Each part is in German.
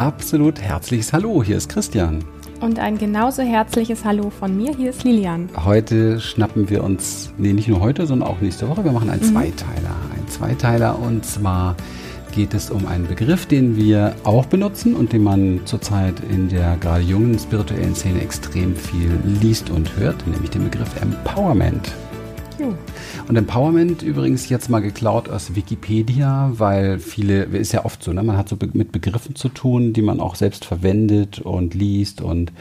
absolut herzliches Hallo. Hier ist Christian. Und ein genauso herzliches Hallo von mir. Hier ist Lilian. Heute schnappen wir uns, nee, nicht nur heute, sondern auch nächste Woche. Wir machen einen mhm. Zweiteiler. Ein Zweiteiler und zwar geht es um einen Begriff, den wir auch benutzen und den man zurzeit in der gerade jungen spirituellen Szene extrem viel liest und hört, nämlich den Begriff Empowerment. Und Empowerment übrigens jetzt mal geklaut aus Wikipedia, weil viele, ist ja oft so, ne? man hat so mit Begriffen zu tun, die man auch selbst verwendet und liest und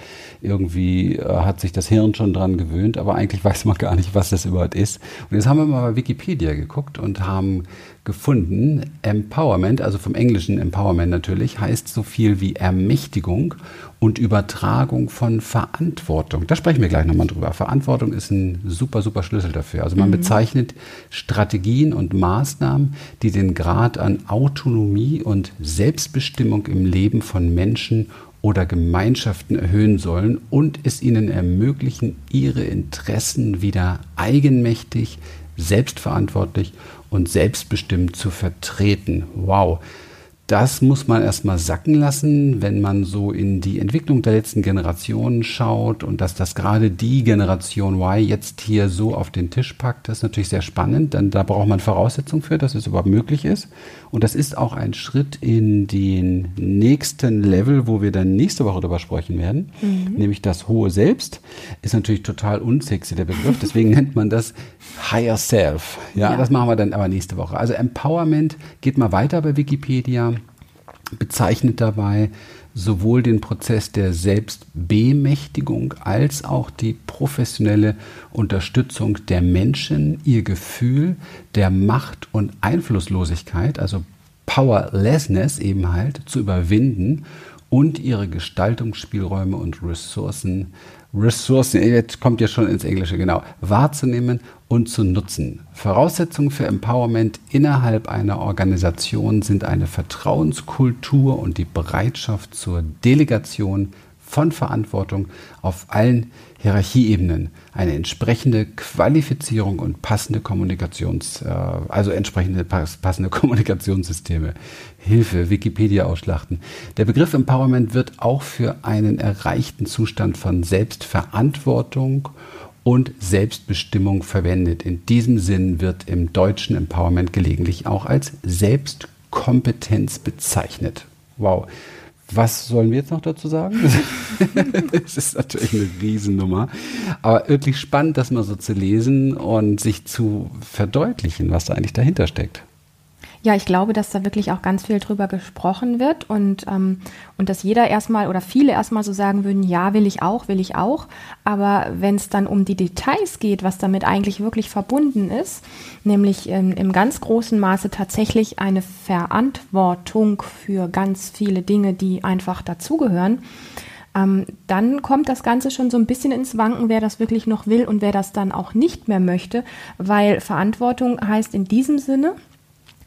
irgendwie äh, hat sich das Hirn schon dran gewöhnt, aber eigentlich weiß man gar nicht, was das überhaupt ist. Und jetzt haben wir mal bei Wikipedia geguckt und haben gefunden, Empowerment, also vom englischen Empowerment natürlich, heißt so viel wie Ermächtigung und Übertragung von Verantwortung. Da sprechen wir gleich nochmal drüber. Verantwortung ist ein super, super Schlüssel dafür. Also man mhm. bezeichnet Strategien und Maßnahmen, die den Grad an Autonomie und Selbstbestimmung im Leben von Menschen oder Gemeinschaften erhöhen sollen und es ihnen ermöglichen, ihre Interessen wieder eigenmächtig, selbstverantwortlich und selbstbestimmt zu vertreten. Wow. Das muss man erstmal sacken lassen, wenn man so in die Entwicklung der letzten Generationen schaut und dass das gerade die Generation Y jetzt hier so auf den Tisch packt, das ist natürlich sehr spannend, denn da braucht man Voraussetzungen für, dass es überhaupt möglich ist. Und das ist auch ein Schritt in den nächsten Level, wo wir dann nächste Woche darüber sprechen werden, mhm. nämlich das hohe Selbst. Ist natürlich total unsexy, der Begriff, deswegen nennt man das Higher Self. Ja, ja, das machen wir dann aber nächste Woche. Also Empowerment geht mal weiter bei Wikipedia bezeichnet dabei sowohl den Prozess der Selbstbemächtigung als auch die professionelle Unterstützung der Menschen, ihr Gefühl der Macht und Einflusslosigkeit, also Powerlessness eben halt, zu überwinden und ihre Gestaltungsspielräume und Ressourcen Ressourcen, jetzt kommt ja schon ins Englische, genau, wahrzunehmen und zu nutzen. Voraussetzungen für Empowerment innerhalb einer Organisation sind eine Vertrauenskultur und die Bereitschaft zur Delegation von Verantwortung auf allen Hierarchieebenen eine entsprechende Qualifizierung und passende Kommunikations, äh, also entsprechende passende Kommunikationssysteme. Hilfe, Wikipedia ausschlachten. Der Begriff Empowerment wird auch für einen erreichten Zustand von Selbstverantwortung und Selbstbestimmung verwendet. In diesem Sinn wird im deutschen Empowerment gelegentlich auch als Selbstkompetenz bezeichnet. Wow. Was sollen wir jetzt noch dazu sagen? Es ist natürlich eine Riesennummer. Aber wirklich spannend, das mal so zu lesen und sich zu verdeutlichen, was da eigentlich dahinter steckt. Ja, ich glaube, dass da wirklich auch ganz viel drüber gesprochen wird und, ähm, und dass jeder erstmal oder viele erstmal so sagen würden, ja, will ich auch, will ich auch. Aber wenn es dann um die Details geht, was damit eigentlich wirklich verbunden ist, nämlich ähm, im ganz großen Maße tatsächlich eine Verantwortung für ganz viele Dinge, die einfach dazugehören, ähm, dann kommt das Ganze schon so ein bisschen ins Wanken, wer das wirklich noch will und wer das dann auch nicht mehr möchte, weil Verantwortung heißt in diesem Sinne,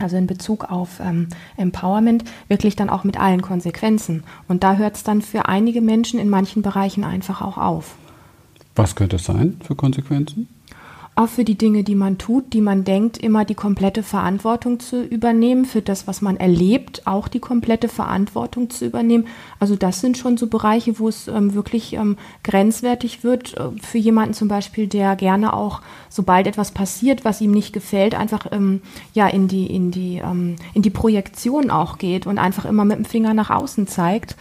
also in Bezug auf ähm, Empowerment, wirklich dann auch mit allen Konsequenzen. Und da hört es dann für einige Menschen in manchen Bereichen einfach auch auf. Was könnte es sein für Konsequenzen? Auch für die Dinge, die man tut, die man denkt, immer die komplette Verantwortung zu übernehmen, für das, was man erlebt, auch die komplette Verantwortung zu übernehmen. Also das sind schon so Bereiche, wo es ähm, wirklich ähm, grenzwertig wird äh, für jemanden zum Beispiel, der gerne auch, sobald etwas passiert, was ihm nicht gefällt, einfach ähm, ja in die in die ähm, in die Projektion auch geht und einfach immer mit dem Finger nach außen zeigt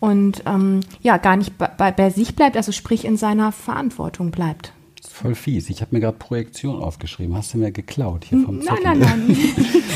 und ähm, ja gar nicht bei, bei sich bleibt, also sprich in seiner Verantwortung bleibt voll fies. Ich habe mir gerade Projektion aufgeschrieben. Hast du mir geklaut hier vom Zettel? Nein, nein, nein.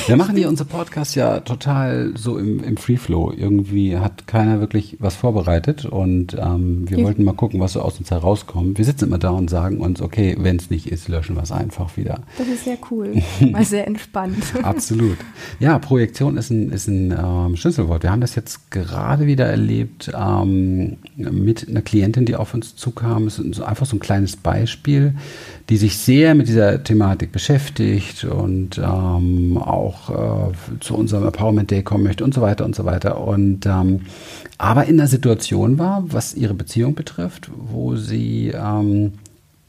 Wir machen hier unser Podcast ja total so im, im Free Flow. Irgendwie hat keiner wirklich was vorbereitet und ähm, wir ja. wollten mal gucken, was so aus uns herauskommt. Wir sitzen immer da und sagen uns, okay, wenn es nicht ist, löschen wir es einfach wieder. Das ist sehr cool. Mal sehr entspannt. Absolut. Ja, Projektion ist ein, ist ein ähm, Schlüsselwort. Wir haben das jetzt gerade wieder erlebt ähm, mit einer Klientin, die auf uns zukam. Es ist einfach so ein kleines Beispiel die sich sehr mit dieser Thematik beschäftigt und ähm, auch äh, zu unserem Empowerment Day kommen möchte und so weiter und so weiter. Und ähm, aber in der Situation war, was ihre Beziehung betrifft, wo sie ähm,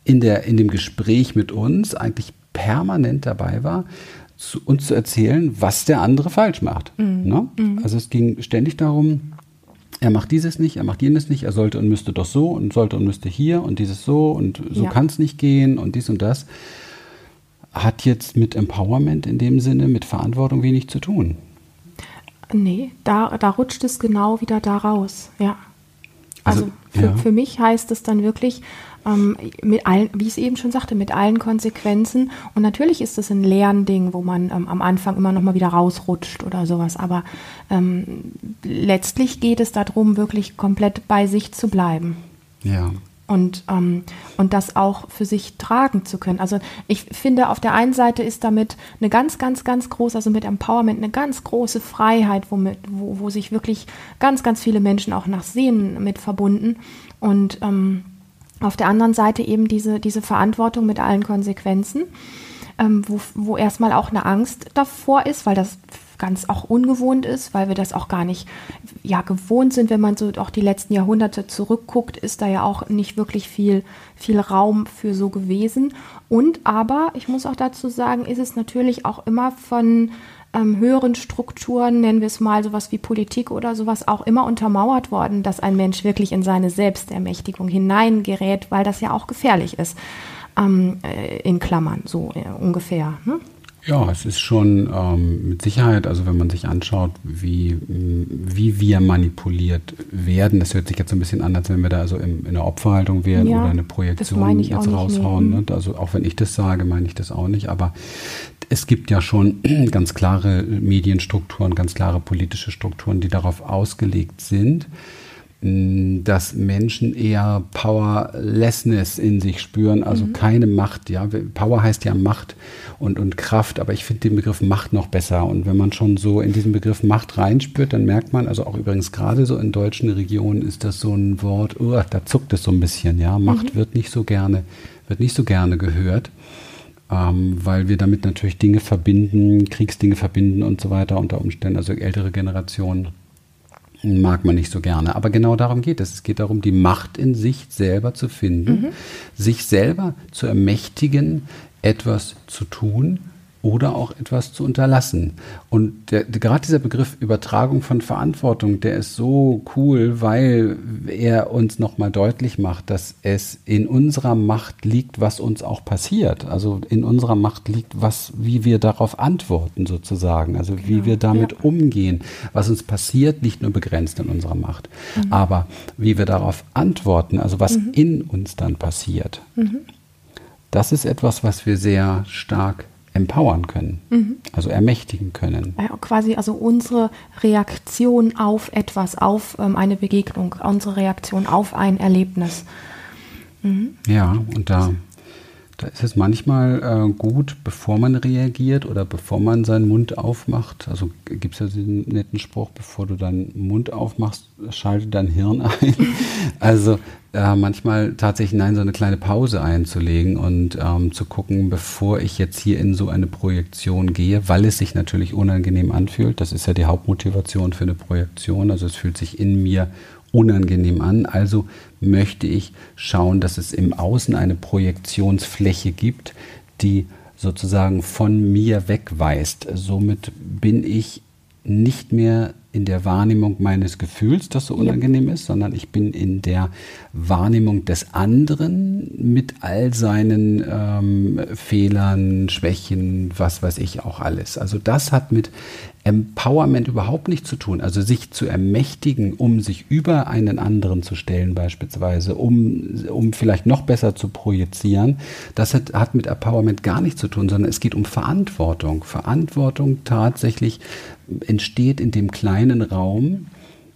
in, der, in dem Gespräch mit uns eigentlich permanent dabei war, zu, uns zu erzählen, was der andere falsch macht. Mhm. Ne? Mhm. Also es ging ständig darum, er macht dieses nicht, er macht jenes nicht, er sollte und müsste doch so und sollte und müsste hier und dieses so und so ja. kann es nicht gehen und dies und das, hat jetzt mit Empowerment in dem Sinne, mit Verantwortung wenig zu tun. Nee, da, da rutscht es genau wieder da raus, ja. Also, also für, ja. für mich heißt es dann wirklich, ähm, mit allen, wie ich es eben schon sagte, mit allen Konsequenzen. Und natürlich ist es ein Lernding, wo man ähm, am Anfang immer noch mal wieder rausrutscht oder sowas. Aber ähm, letztlich geht es darum, wirklich komplett bei sich zu bleiben. Ja und, ähm, und das auch für sich tragen zu können. Also ich finde, auf der einen Seite ist damit eine ganz, ganz, ganz große, also mit Empowerment eine ganz große Freiheit, womit, wo, wo sich wirklich ganz, ganz viele Menschen auch nach sehen mit verbunden. Und ähm, auf der anderen Seite eben diese, diese Verantwortung mit allen Konsequenzen, ähm, wo, wo erstmal auch eine Angst davor ist, weil das ganz auch ungewohnt ist, weil wir das auch gar nicht ja gewohnt sind, wenn man so auch die letzten Jahrhunderte zurückguckt, ist da ja auch nicht wirklich viel viel Raum für so gewesen. Und aber ich muss auch dazu sagen, ist es natürlich auch immer von ähm, höheren Strukturen, nennen wir es mal sowas wie Politik oder sowas, auch immer untermauert worden, dass ein Mensch wirklich in seine Selbstermächtigung hineingerät, weil das ja auch gefährlich ist. Ähm, äh, in Klammern, so äh, ungefähr. Ne? Ja, es ist schon ähm, mit Sicherheit, also wenn man sich anschaut, wie, wie wir manipuliert werden, das hört sich jetzt so ein bisschen an, als wenn wir da also in, in einer Opferhaltung wären ja, oder eine Projektion jetzt raushauen. Ne? Also auch wenn ich das sage, meine ich das auch nicht. Aber es gibt ja schon ganz klare Medienstrukturen, ganz klare politische Strukturen, die darauf ausgelegt sind dass Menschen eher Powerlessness in sich spüren, also mhm. keine Macht. Ja, Power heißt ja Macht und, und Kraft, aber ich finde den Begriff Macht noch besser. Und wenn man schon so in diesen Begriff Macht reinspürt, dann merkt man, also auch übrigens gerade so in deutschen Regionen ist das so ein Wort, uh, da zuckt es so ein bisschen. Ja, Macht mhm. wird nicht so gerne, wird nicht so gerne gehört. Ähm, weil wir damit natürlich Dinge verbinden, Kriegsdinge verbinden und so weiter unter Umständen, also ältere Generationen mag man nicht so gerne. Aber genau darum geht es. Es geht darum, die Macht in sich selber zu finden, mhm. sich selber zu ermächtigen, etwas zu tun oder auch etwas zu unterlassen. Und der, gerade dieser Begriff Übertragung von Verantwortung, der ist so cool, weil er uns nochmal deutlich macht, dass es in unserer Macht liegt, was uns auch passiert. Also in unserer Macht liegt, was, wie wir darauf antworten sozusagen, also wie genau, wir damit ja. umgehen. Was uns passiert, liegt nur begrenzt in unserer Macht. Mhm. Aber wie wir darauf antworten, also was mhm. in uns dann passiert, mhm. das ist etwas, was wir sehr stark empowern können, mhm. also ermächtigen können. Ja, quasi also unsere Reaktion auf etwas, auf ähm, eine Begegnung, unsere Reaktion auf ein Erlebnis. Mhm. Ja, und da, da ist es manchmal äh, gut, bevor man reagiert oder bevor man seinen Mund aufmacht. Also gibt es ja diesen netten Spruch, bevor du deinen Mund aufmachst, schalte dein Hirn ein. also äh, manchmal tatsächlich nein, so eine kleine Pause einzulegen und ähm, zu gucken, bevor ich jetzt hier in so eine Projektion gehe, weil es sich natürlich unangenehm anfühlt. Das ist ja die Hauptmotivation für eine Projektion. Also es fühlt sich in mir unangenehm an. Also möchte ich schauen, dass es im Außen eine Projektionsfläche gibt, die sozusagen von mir wegweist. Somit bin ich nicht mehr in der Wahrnehmung meines Gefühls, das so unangenehm ja. ist, sondern ich bin in der Wahrnehmung des anderen mit all seinen ähm, Fehlern, Schwächen, was weiß ich auch alles. Also das hat mit Empowerment überhaupt nichts zu tun. Also sich zu ermächtigen, um sich über einen anderen zu stellen beispielsweise, um, um vielleicht noch besser zu projizieren, das hat, hat mit Empowerment gar nichts zu tun, sondern es geht um Verantwortung. Verantwortung tatsächlich entsteht in dem kleinen Raum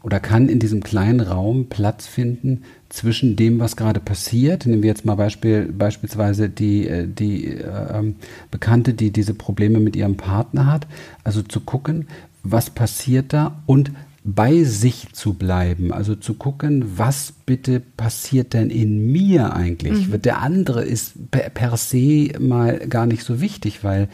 oder kann in diesem kleinen Raum Platz finden zwischen dem, was gerade passiert. Nehmen wir jetzt mal Beispiel, beispielsweise die, äh, die äh, Bekannte, die diese Probleme mit ihrem Partner hat. Also zu gucken, was passiert da und bei sich zu bleiben, also zu gucken, was bitte passiert denn in mir eigentlich? Mhm. Der andere ist per, per se mal gar nicht so wichtig, weil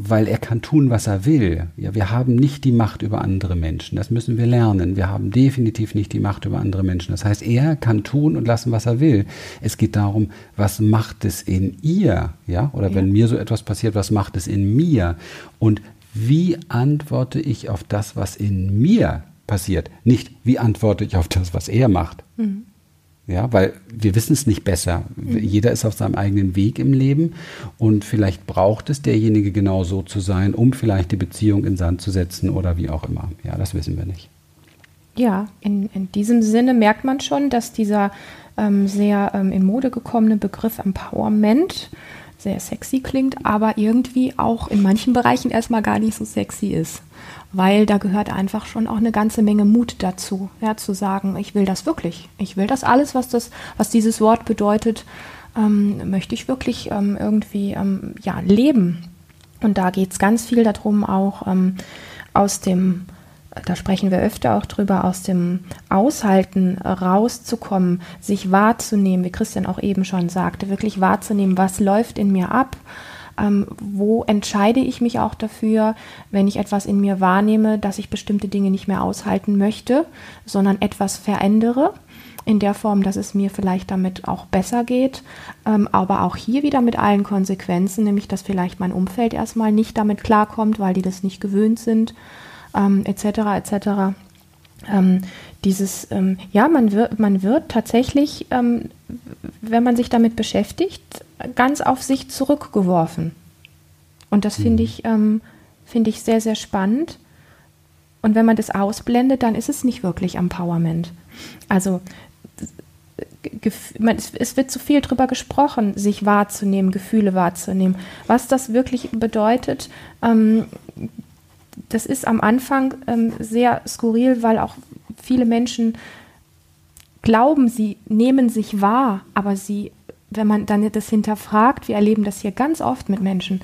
weil er kann tun, was er will. Ja, wir haben nicht die Macht über andere Menschen. Das müssen wir lernen. Wir haben definitiv nicht die Macht über andere Menschen. Das heißt, er kann tun und lassen, was er will. Es geht darum, was macht es in ihr? Ja, oder ja. wenn mir so etwas passiert, was macht es in mir? Und wie antworte ich auf das, was in mir passiert. Nicht, wie antworte ich auf das, was er macht. Mhm. Ja, weil wir wissen es nicht besser. Jeder ist auf seinem eigenen Weg im Leben und vielleicht braucht es derjenige genau so zu sein, um vielleicht die Beziehung in Sand zu setzen oder wie auch immer. Ja, das wissen wir nicht. Ja, in, in diesem Sinne merkt man schon, dass dieser ähm, sehr ähm, in Mode gekommene Begriff Empowerment sehr sexy klingt, aber irgendwie auch in manchen Bereichen erstmal gar nicht so sexy ist weil da gehört einfach schon auch eine ganze Menge Mut dazu, ja, zu sagen, ich will das wirklich. Ich will das alles, was das, was dieses Wort bedeutet, ähm, möchte ich wirklich ähm, irgendwie ähm, ja, leben. Und da geht es ganz viel darum, auch ähm, aus dem, da sprechen wir öfter auch drüber, aus dem Aushalten rauszukommen, sich wahrzunehmen, wie Christian auch eben schon sagte, wirklich wahrzunehmen, was läuft in mir ab. Ähm, wo entscheide ich mich auch dafür, wenn ich etwas in mir wahrnehme, dass ich bestimmte Dinge nicht mehr aushalten möchte, sondern etwas verändere in der Form, dass es mir vielleicht damit auch besser geht, ähm, aber auch hier wieder mit allen Konsequenzen, nämlich dass vielleicht mein Umfeld erstmal nicht damit klarkommt, weil die das nicht gewöhnt sind, ähm, etc. etc. Ähm, dieses, ähm, ja, man wird, man wird tatsächlich, ähm, wenn man sich damit beschäftigt, ganz auf sich zurückgeworfen. Und das finde mhm. ich, ähm, finde ich sehr, sehr spannend. Und wenn man das ausblendet, dann ist es nicht wirklich Empowerment. Also es wird zu viel darüber gesprochen, sich wahrzunehmen, Gefühle wahrzunehmen. Was das wirklich bedeutet, ähm, das ist am Anfang ähm, sehr skurril, weil auch viele Menschen glauben, sie nehmen sich wahr, aber sie wenn man dann das hinterfragt, wir erleben das hier ganz oft mit Menschen,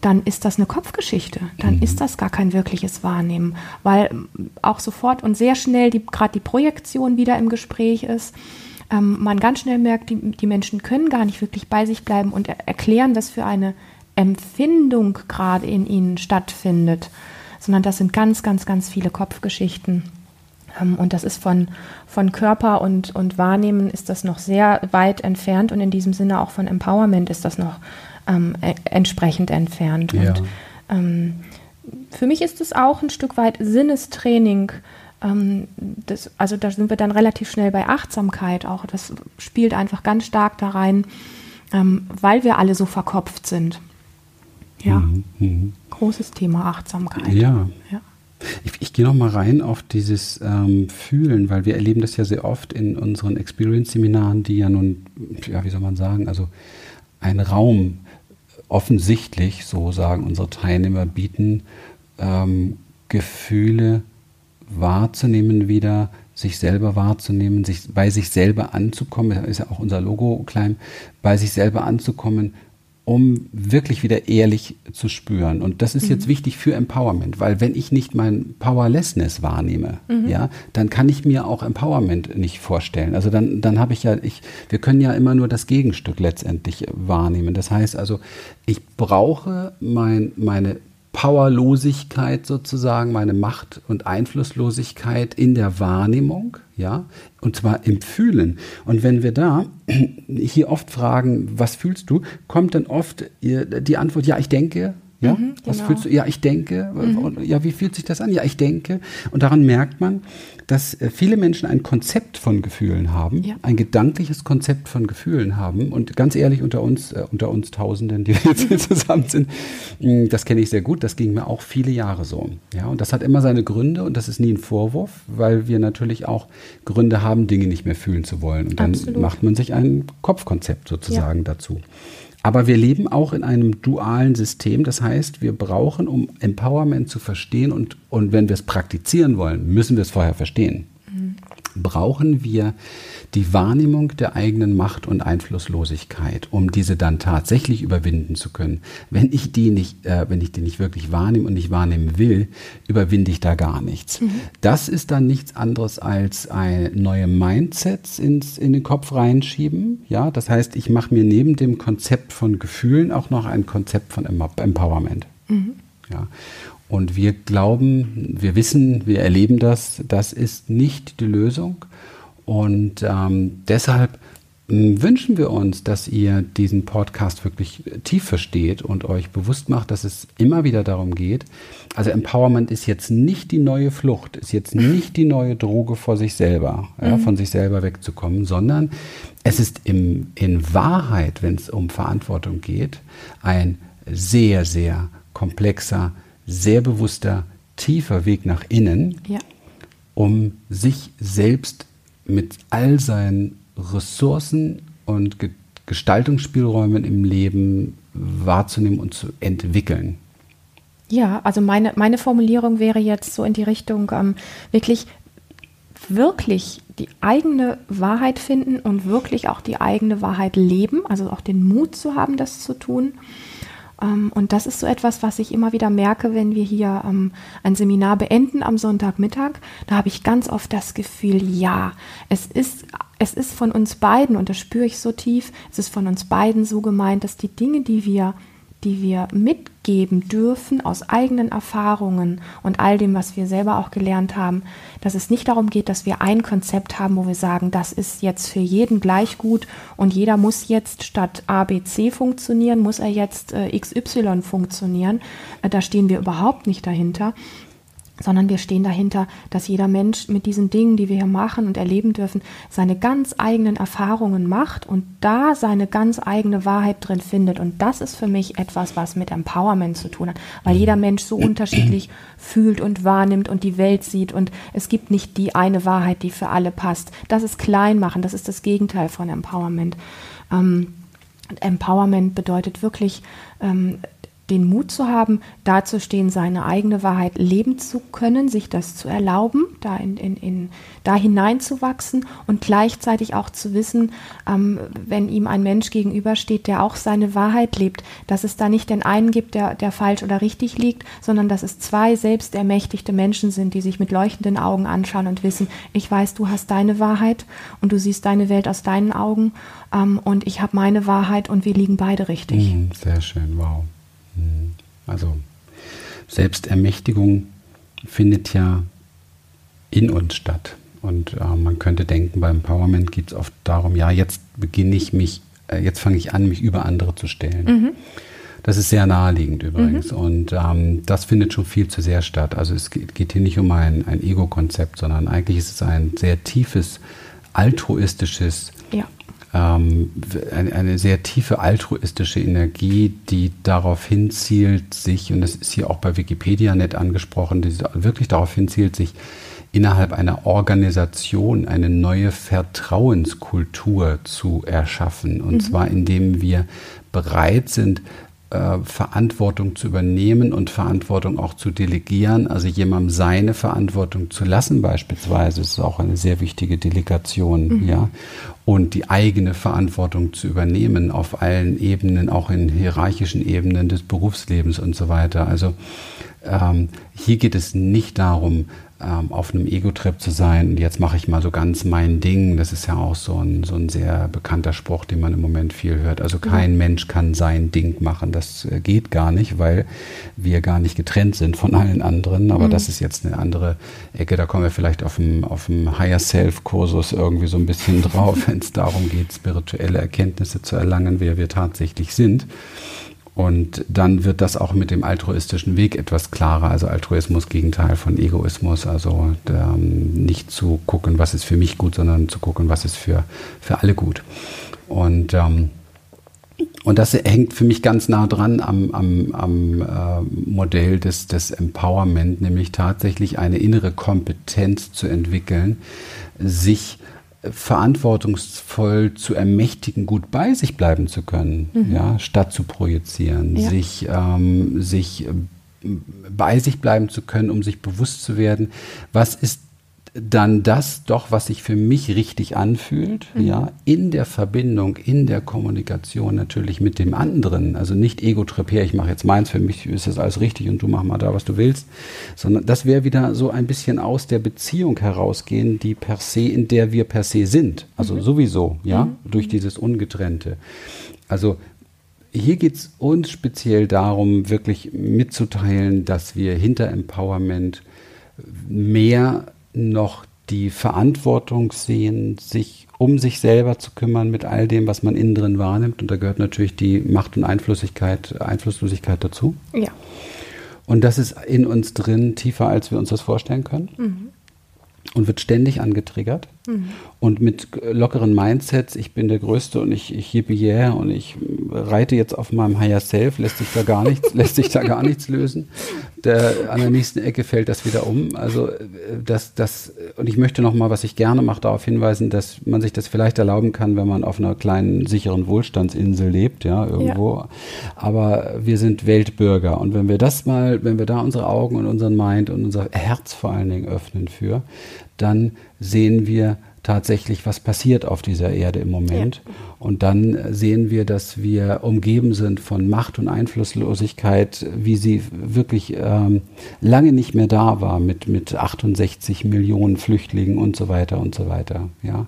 dann ist das eine Kopfgeschichte. Dann mhm. ist das gar kein wirkliches Wahrnehmen, weil auch sofort und sehr schnell gerade die Projektion wieder im Gespräch ist. Ähm, man ganz schnell merkt, die, die, Menschen können gar nicht wirklich bei sich bleiben und er erklären, was für eine Empfindung gerade in ihnen stattfindet, sondern das sind ganz, ganz, ganz viele Kopfgeschichten. Ähm, und das ist von, von Körper und, und Wahrnehmen ist das noch sehr weit entfernt und in diesem Sinne auch von Empowerment ist das noch ähm, e entsprechend entfernt. Ja. Und ähm, für mich ist es auch ein Stück weit Sinnestraining. Ähm, das, also da sind wir dann relativ schnell bei Achtsamkeit auch. Das spielt einfach ganz stark da rein, ähm, weil wir alle so verkopft sind. Ja, mhm. mhm. großes Thema Achtsamkeit. Ja. ja. Ich, ich gehe noch mal rein auf dieses ähm, Fühlen, weil wir erleben das ja sehr oft in unseren Experience-Seminaren, die ja nun, ja, wie soll man sagen, also einen Raum offensichtlich, so sagen unsere Teilnehmer, bieten, ähm, Gefühle wahrzunehmen wieder, sich selber wahrzunehmen, sich bei sich selber anzukommen, ist ja auch unser Logo klein, bei sich selber anzukommen um wirklich wieder ehrlich zu spüren. Und das ist mhm. jetzt wichtig für Empowerment, weil wenn ich nicht mein Powerlessness wahrnehme, mhm. ja, dann kann ich mir auch Empowerment nicht vorstellen. Also dann, dann habe ich ja, ich, wir können ja immer nur das Gegenstück letztendlich wahrnehmen. Das heißt also, ich brauche mein, meine Powerlosigkeit sozusagen, meine Macht- und Einflusslosigkeit in der Wahrnehmung, ja, und zwar im Fühlen. Und wenn wir da hier oft fragen, was fühlst du, kommt dann oft die Antwort, ja, ich denke, ja, mhm, was genau. fühlst du? Ja, ich denke. Mhm. Ja, wie fühlt sich das an? Ja, ich denke. Und daran merkt man, dass äh, viele Menschen ein Konzept von Gefühlen haben, ja. ein gedankliches Konzept von Gefühlen haben. Und ganz ehrlich, unter uns, äh, unter uns Tausenden, die jetzt hier zusammen sind, das kenne ich sehr gut. Das ging mir auch viele Jahre so. Ja, und das hat immer seine Gründe und das ist nie ein Vorwurf, weil wir natürlich auch Gründe haben, Dinge nicht mehr fühlen zu wollen. Und dann Absolut. macht man sich ein Kopfkonzept sozusagen ja. dazu. Aber wir leben auch in einem dualen System. Das heißt, wir brauchen, um Empowerment zu verstehen und, und wenn wir es praktizieren wollen, müssen wir es vorher verstehen. Brauchen wir die Wahrnehmung der eigenen Macht und Einflusslosigkeit, um diese dann tatsächlich überwinden zu können. Wenn ich die nicht, äh, wenn ich die nicht wirklich wahrnehme und nicht wahrnehmen will, überwinde ich da gar nichts. Mhm. Das ist dann nichts anderes als ein neue Mindsets ins, in den Kopf reinschieben. Ja, das heißt, ich mache mir neben dem Konzept von Gefühlen auch noch ein Konzept von Empowerment. Mhm. Ja. Und wir glauben, wir wissen, wir erleben das, das ist nicht die Lösung. Und ähm, deshalb wünschen wir uns, dass ihr diesen Podcast wirklich tief versteht und euch bewusst macht, dass es immer wieder darum geht. Also Empowerment ist jetzt nicht die neue Flucht, ist jetzt nicht die neue Droge vor sich selber, ja, mhm. von sich selber wegzukommen, sondern es ist im, in Wahrheit, wenn es um Verantwortung geht, ein sehr, sehr komplexer, sehr bewusster, tiefer Weg nach innen, ja. um sich selbst mit all seinen Ressourcen und Ge Gestaltungsspielräumen im Leben wahrzunehmen und zu entwickeln. Ja, also meine, meine Formulierung wäre jetzt so in die Richtung, ähm, wirklich, wirklich die eigene Wahrheit finden und wirklich auch die eigene Wahrheit leben, also auch den Mut zu haben, das zu tun. Ähm, und das ist so etwas, was ich immer wieder merke, wenn wir hier ähm, ein Seminar beenden am Sonntagmittag. Da habe ich ganz oft das Gefühl, ja, es ist, es ist von uns beiden, und das spüre ich so tief, es ist von uns beiden so gemeint, dass die Dinge, die wir die wir mitgeben dürfen aus eigenen Erfahrungen und all dem, was wir selber auch gelernt haben, dass es nicht darum geht, dass wir ein Konzept haben, wo wir sagen, das ist jetzt für jeden gleich gut und jeder muss jetzt statt A, B, C funktionieren, muss er jetzt äh, XY funktionieren. Äh, da stehen wir überhaupt nicht dahinter, sondern wir stehen dahinter, dass jeder Mensch mit diesen Dingen, die wir hier machen und erleben dürfen, seine ganz eigenen Erfahrungen macht und da seine ganz eigene Wahrheit drin findet. Und das ist für mich etwas, was mit Empowerment zu tun hat, weil jeder Mensch so unterschiedlich fühlt und wahrnimmt und die Welt sieht und es gibt nicht die eine Wahrheit, die für alle passt. Das ist Kleinmachen, das ist das Gegenteil von Empowerment. Ähm, Empowerment bedeutet wirklich, ähm, den Mut zu haben, dazustehen, seine eigene Wahrheit leben zu können, sich das zu erlauben, da, in, in, in, da hineinzuwachsen und gleichzeitig auch zu wissen, ähm, wenn ihm ein Mensch gegenübersteht, der auch seine Wahrheit lebt, dass es da nicht den einen gibt, der, der falsch oder richtig liegt, sondern dass es zwei selbst ermächtigte Menschen sind, die sich mit leuchtenden Augen anschauen und wissen, ich weiß, du hast deine Wahrheit und du siehst deine Welt aus deinen Augen ähm, und ich habe meine Wahrheit und wir liegen beide richtig. Mm, sehr schön, wow. Also Selbstermächtigung findet ja in uns statt. Und äh, man könnte denken, beim Empowerment geht es oft darum, ja, jetzt beginne ich mich, äh, jetzt fange ich an, mich über andere zu stellen. Mhm. Das ist sehr naheliegend übrigens. Mhm. Und ähm, das findet schon viel zu sehr statt. Also es geht hier nicht um ein, ein Ego-Konzept, sondern eigentlich ist es ein sehr tiefes, altruistisches ja ähm, eine, eine, sehr tiefe altruistische Energie, die darauf hinzielt, sich, und das ist hier auch bei Wikipedia nett angesprochen, die wirklich darauf hinzielt, sich innerhalb einer Organisation eine neue Vertrauenskultur zu erschaffen. Und mhm. zwar indem wir bereit sind, äh, Verantwortung zu übernehmen und Verantwortung auch zu delegieren, also jemandem seine Verantwortung zu lassen beispielsweise, ist auch eine sehr wichtige Delegation, mhm. ja, und die eigene Verantwortung zu übernehmen auf allen Ebenen, auch in hierarchischen Ebenen des Berufslebens und so weiter. Also ähm, hier geht es nicht darum, ähm, auf einem Ego-Trip zu sein und jetzt mache ich mal so ganz mein Ding. Das ist ja auch so ein, so ein sehr bekannter Spruch, den man im Moment viel hört. Also kein mhm. Mensch kann sein Ding machen. Das äh, geht gar nicht, weil wir gar nicht getrennt sind von allen anderen. Aber mhm. das ist jetzt eine andere Ecke. Da kommen wir vielleicht auf dem, auf dem Higher Self-Kursus irgendwie so ein bisschen drauf, wenn es darum geht, spirituelle Erkenntnisse zu erlangen, wer wir tatsächlich sind. Und dann wird das auch mit dem altruistischen Weg etwas klarer. Also Altruismus, Gegenteil von Egoismus. Also ähm, nicht zu gucken, was ist für mich gut, sondern zu gucken, was ist für, für alle gut. Und, ähm, und das hängt für mich ganz nah dran am, am, am äh, Modell des, des Empowerment, nämlich tatsächlich eine innere Kompetenz zu entwickeln, sich verantwortungsvoll zu ermächtigen, gut bei sich bleiben zu können, mhm. ja, statt zu projizieren, ja. sich, ähm, sich äh, bei sich bleiben zu können, um sich bewusst zu werden, was ist dann das doch, was sich für mich richtig anfühlt, mhm. ja, in der Verbindung, in der Kommunikation natürlich mit dem anderen, also nicht Ego-Trip her, ich mache jetzt meins, für mich ist das alles richtig und du mach mal da, was du willst, sondern das wäre wieder so ein bisschen aus der Beziehung herausgehen, die per se, in der wir per se sind, also mhm. sowieso, ja, mhm. durch dieses Ungetrennte. Also hier geht es uns speziell darum, wirklich mitzuteilen, dass wir hinter Empowerment mehr noch die Verantwortung sehen, sich um sich selber zu kümmern mit all dem, was man innen drin wahrnimmt. Und da gehört natürlich die Macht und Einflusslosigkeit, Einflusslosigkeit dazu. Ja. Und das ist in uns drin tiefer, als wir uns das vorstellen können. Mhm. Und wird ständig angetriggert. Mhm. Und mit lockeren Mindsets, ich bin der Größte und ich, ich hippe yeah und ich reite jetzt auf meinem Higher Self, lässt sich da gar nichts, lässt sich da gar nichts lösen. Der, an der nächsten Ecke fällt das wieder um. Also das, das, und ich möchte nochmal, was ich gerne mache, darauf hinweisen, dass man sich das vielleicht erlauben kann, wenn man auf einer kleinen, sicheren Wohlstandsinsel lebt, ja, irgendwo. Ja. Aber wir sind Weltbürger. Und wenn wir das mal, wenn wir da unsere Augen und unseren Mind und unser Herz vor allen Dingen öffnen für, dann sehen wir tatsächlich, was passiert auf dieser Erde im Moment. Ja. Und dann sehen wir, dass wir umgeben sind von Macht und Einflusslosigkeit, wie sie wirklich ähm, lange nicht mehr da war, mit, mit 68 Millionen Flüchtlingen und so weiter und so weiter. Ja.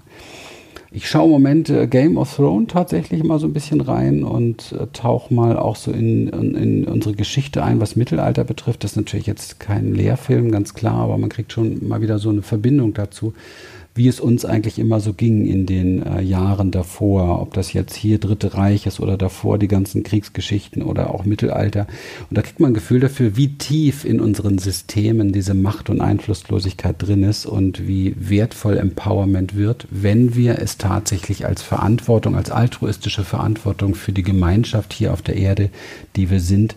Ich schaue im Moment äh, Game of Thrones tatsächlich mal so ein bisschen rein und äh, tauche mal auch so in, in, in, unsere Geschichte ein, was Mittelalter betrifft. Das ist natürlich jetzt kein Lehrfilm, ganz klar, aber man kriegt schon mal wieder so eine Verbindung dazu wie es uns eigentlich immer so ging in den äh, Jahren davor, ob das jetzt hier Dritte Reich ist oder davor die ganzen Kriegsgeschichten oder auch Mittelalter. Und da kriegt man ein Gefühl dafür, wie tief in unseren Systemen diese Macht und Einflusslosigkeit drin ist und wie wertvoll Empowerment wird, wenn wir es tatsächlich als Verantwortung, als altruistische Verantwortung für die Gemeinschaft hier auf der Erde, die wir sind,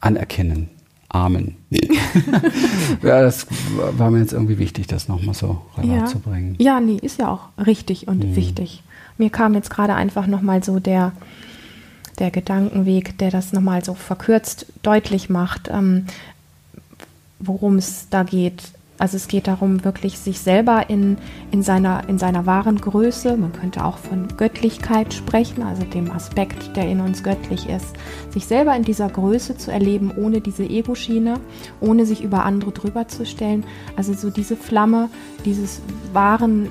anerkennen. Amen. ja, das war mir jetzt irgendwie wichtig, das nochmal so rüberzubringen. Ja. ja, nee, ist ja auch richtig und mhm. wichtig. Mir kam jetzt gerade einfach nochmal so der, der Gedankenweg, der das nochmal so verkürzt deutlich macht, ähm, worum es da geht also es geht darum, wirklich sich selber in, in, seiner, in seiner wahren Größe, man könnte auch von Göttlichkeit sprechen, also dem Aspekt, der in uns göttlich ist, sich selber in dieser Größe zu erleben, ohne diese Ego-Schiene, ohne sich über andere drüber zu stellen. Also so diese Flamme dieses wahren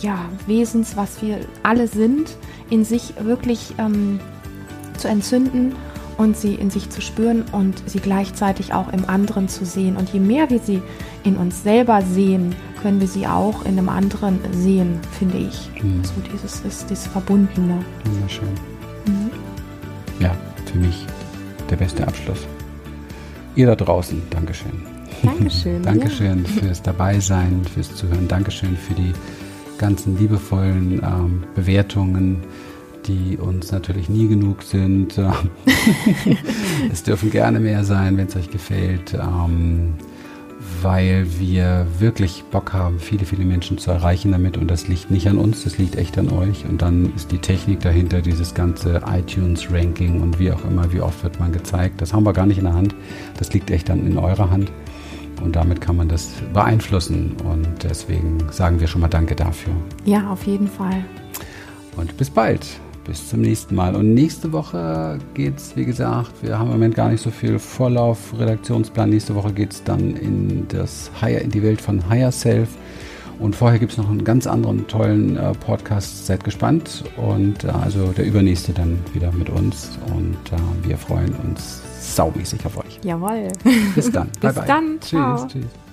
ja, Wesens, was wir alle sind, in sich wirklich ähm, zu entzünden und sie in sich zu spüren und sie gleichzeitig auch im anderen zu sehen. Und je mehr wir sie in uns selber sehen, können wir sie auch in einem anderen sehen, finde ich. Mhm. So dieses ist dieses Verbundene. Wunderschön. Mhm. Ja, für mich der beste Abschluss. Ihr da draußen, Dankeschön. Dankeschön. Dankeschön ja. fürs Dabeisein, fürs Zuhören. Dankeschön für die ganzen liebevollen ähm, Bewertungen die uns natürlich nie genug sind. es dürfen gerne mehr sein, wenn es euch gefällt, ähm, weil wir wirklich Bock haben, viele, viele Menschen zu erreichen damit. Und das liegt nicht an uns, das liegt echt an euch. Und dann ist die Technik dahinter, dieses ganze iTunes-Ranking und wie auch immer, wie oft wird man gezeigt. Das haben wir gar nicht in der Hand. Das liegt echt dann in eurer Hand. Und damit kann man das beeinflussen. Und deswegen sagen wir schon mal Danke dafür. Ja, auf jeden Fall. Und bis bald bis zum nächsten Mal. Und nächste Woche geht es, wie gesagt, wir haben im Moment gar nicht so viel Vorlauf, Redaktionsplan. Nächste Woche geht es dann in, das Higher, in die Welt von Higher Self. Und vorher gibt es noch einen ganz anderen tollen äh, Podcast. Seid gespannt. Und äh, also der übernächste dann wieder mit uns. Und äh, wir freuen uns saumäßig auf euch. Jawohl. Bis dann. Bis bye, bye. dann. Ciao. Tschüss. Tschüss.